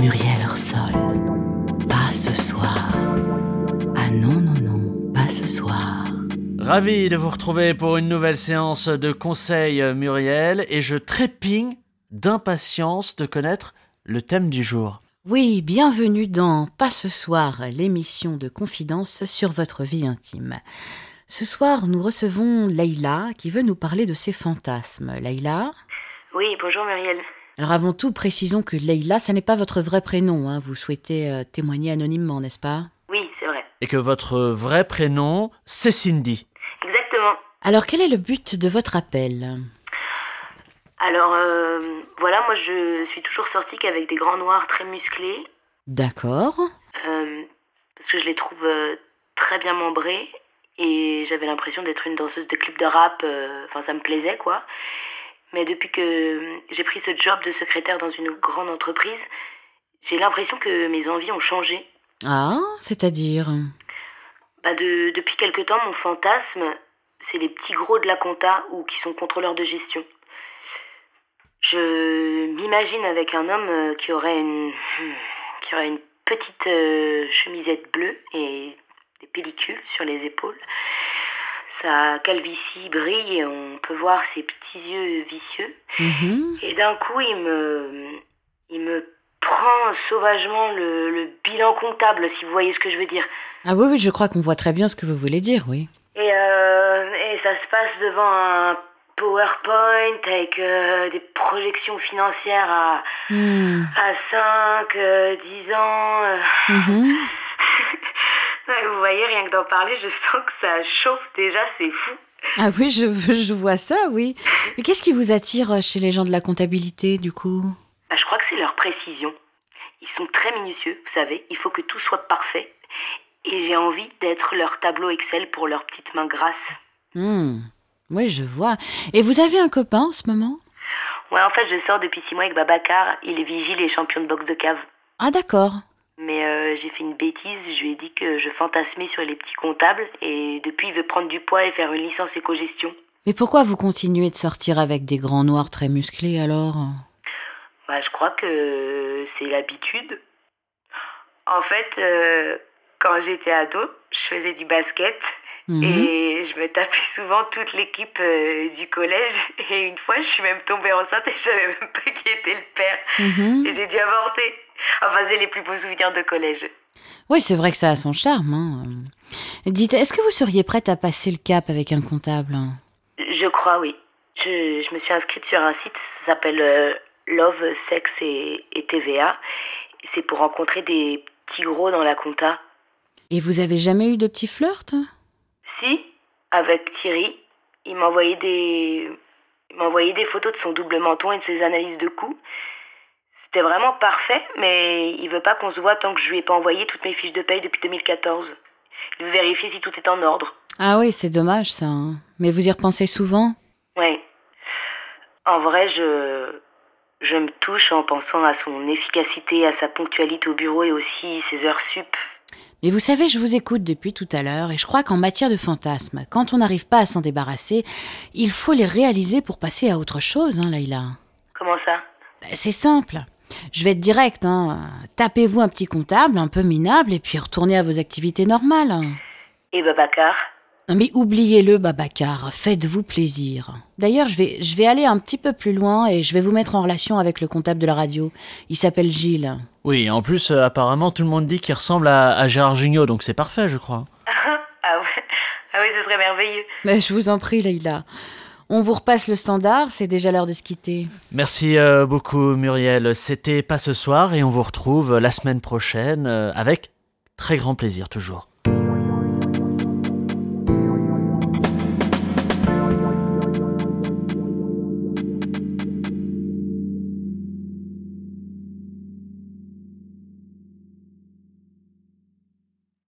Muriel Orsol. Pas ce soir. Ah non, non, non, pas ce soir. Ravi de vous retrouver pour une nouvelle séance de conseil Muriel et je trépigne d'impatience de connaître le thème du jour. Oui, bienvenue dans Pas ce soir, l'émission de confidence sur votre vie intime. Ce soir, nous recevons Leïla qui veut nous parler de ses fantasmes. Leïla? Oui, bonjour Muriel. Alors avant tout, précisons que Leïla, ça n'est pas votre vrai prénom. Hein. Vous souhaitez euh, témoigner anonymement, n'est-ce pas? Oui, c'est vrai. Et que votre vrai prénom, c'est Cindy. Exactement. Alors quel est le but de votre appel? Alors, euh, voilà, moi je suis toujours sortie qu'avec des grands noirs très musclés. D'accord. euh, parce que je les trouve euh, très bien membrés. Et j'avais l'impression d'être une danseuse de club de rap. euh, Enfin, ça me plaisait, quoi. Mais depuis que j'ai pris ce job de secrétaire dans une grande entreprise, j'ai l'impression que mes envies ont changé. Ah, c'est-à-dire Bah de, depuis quelque temps, mon fantasme, c'est les petits gros de la compta ou qui sont contrôleurs de gestion. Je m'imagine avec un homme euh, qui aurait une, qui aurait une petite euh, chemisette bleue et des pellicules sur les épaules. Sa calvitie brille et on peut voir ses petits yeux vicieux. Mhm. Et d'un coup, il me, il me prend sauvagement le, le bilan comptable, si vous voyez ce que je veux dire. Ah oui, oui, je crois qu'on voit très bien ce que vous voulez dire, oui. Et, euh, et ça se passe devant un PowerPoint avec euh, des projections financières à, Hmm. à 5, euh, 10 ans. euh. Vous voyez, rien que d'en parler, je sens que ça chauffe déjà, c'est fou. Ah oui, je, je vois ça, oui. Mais qu'est-ce qui vous attire chez les gens de la comptabilité, du coup? Bah, je crois que c'est leur précision. Ils sont très minutieux, vous savez, il faut que tout soit parfait. Et j'ai envie d'être leur tableau Excel pour leurs petites mains grasses. Hmm. Oui, je vois. Et vous avez un copain en ce moment? Ouais, en fait, je sors depuis 6 mois avec Babacar, il est vigile et champion de boxe de cave. Ah d'accord. Euh, j'ai fait une bêtise, je lui ai dit que je fantasmais sur les petits comptables et depuis il veut prendre du poids et faire une licence éco-gestion. Mais pourquoi vous continuez de sortir avec des grands noirs très musclés alors? Bah je crois que c'est l'habitude. En fait, euh, quand j'étais ado, je faisais du basket Mhm. et je me tapais souvent toute l'équipe euh, du collège et une fois je suis même tombée enceinte et je savais même pas qui était le père. Mhm. Et j'ai dû avorter. Enfin c'est les plus beaux souvenirs de collège. Oui, c'est vrai que ça a son charme. hein. Dites, est-ce que vous seriez prête à passer le cap avec un comptable? Je crois, oui. Je, je me suis inscrite sur un site, ça s'appelle euh, Love, Sex et, et TVA. C'est pour rencontrer des petits gros dans la compta. Et vous avez jamais eu de petits flirts Si, avec Thierry, il m'a envoyé des, il m'a envoyé des photos de son double menton et de ses analyses de coups. C'était vraiment parfait, mais il veut pas qu'on se voit tant que je lui ai pas envoyé toutes mes fiches de paye depuis 2014. Il veut vérifier si tout est en ordre. Ah oui, c'est dommage ça. hein. Mais vous y repensez souvent? Ouais. En vrai, je. Je me touche en pensant à son efficacité, à sa ponctualité au bureau et aussi ses heures sup. Mais vous savez, je vous écoute depuis tout à l'heure et je crois qu'en matière de fantasmes, quand on n'arrive pas à s'en débarrasser, il faut les réaliser pour passer à autre chose, hein, Laïla. Comment ça? Bah, C'est simple. Je vais être direct, hein. Tapez-vous un petit comptable, un peu minable, et puis retournez à vos activités normales. Et Babacar Non mais oubliez-le, Babacar, faites-vous plaisir. D'ailleurs, je vais, je vais aller un petit peu plus loin et je vais vous mettre en relation avec le comptable de la radio. Il s'appelle Gilles. Oui, en plus, euh, apparemment, tout le monde dit qu'il ressemble à, à Gérard Jugnot, donc c'est parfait, je crois. Ah ouais Ah oui, ce serait merveilleux. Mais je vous en prie, Leïla. On vous repasse le standard, c'est déjà l'heure de se quitter. Merci euh, beaucoup, Muriel. C'était pas ce soir et on vous retrouve la semaine prochaine euh, avec très grand plaisir, toujours.